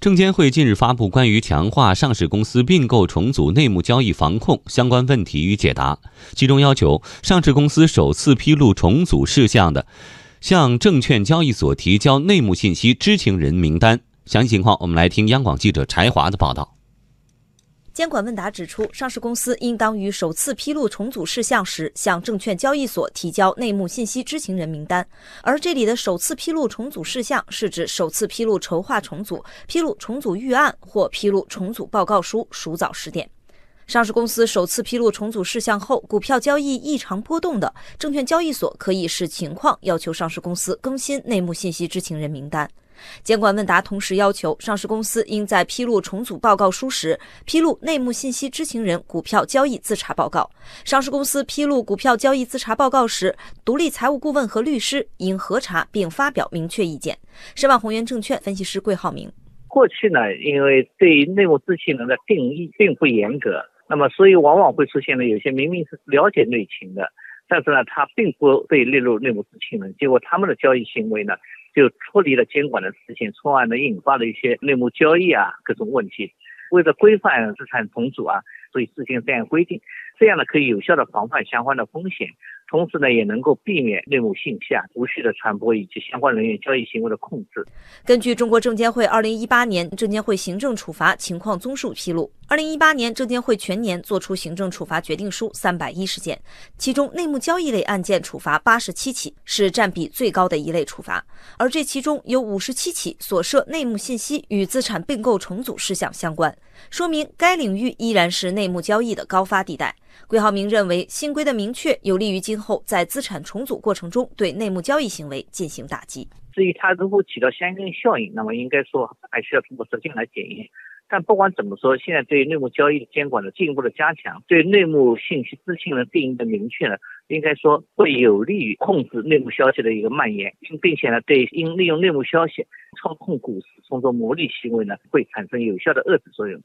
证监会近日发布关于强化上市公司并购重组内幕交易防控相关问题与解答，其中要求上市公司首次披露重组事项的，向证券交易所提交内幕信息知情人名单。详细情况，我们来听央广记者柴华的报道。监管问答指出，上市公司应当于首次披露重组事项时，向证券交易所提交内幕信息知情人名单。而这里的首次披露重组事项，是指首次披露筹划重组、披露重组预案或披露重组报告书，属早十点。上市公司首次披露重组事项后，股票交易异常波动的，证券交易所可以视情况要求上市公司更新内幕信息知情人名单。监管问答同时要求，上市公司应在披露重组报告书时，披露内幕信息知情人股票交易自查报告。上市公司披露股票交易自查报告时，独立财务顾问和律师应核查并发表明确意见。申万宏源证券分析师桂浩明：过去呢，因为对内幕知情人的定义并不严格，那么所以往往会出现呢，有些明明是了解内情的，但是呢，他并不被列入内幕知情人，结果他们的交易行为呢？就脱离了监管的事情，从而呢引发了一些内幕交易啊各种问题。为了规范资产重组啊，所以制定这样规定，这样呢可以有效的防范相关的风险。同时呢，也能够避免内幕信息啊无序的传播以及相关人员交易行为的控制。根据中国证监会二零一八年证监会行政处罚情况综述披露，二零一八年证监会全年作出行政处罚决定书三百一十件，其中内幕交易类案件处罚八十七起，是占比最高的一类处罚。而这其中有五十七起所涉内幕信息与资产并购重组事项相关，说明该领域依然是内幕交易的高发地带。桂浩明认为，新规的明确有利于今后在资产重组过程中对内幕交易行为进行打击。至于它如果起到相应效应，那么应该说还需要通过实践来检验。但不管怎么说，现在对内幕交易的监管的进一步的加强，对内幕信息知情人定义的明确呢，应该说会有利于控制内幕消息的一个蔓延，并且呢，对因利用内幕消息操控股市、从中牟利行为呢，会产生有效的遏制作用。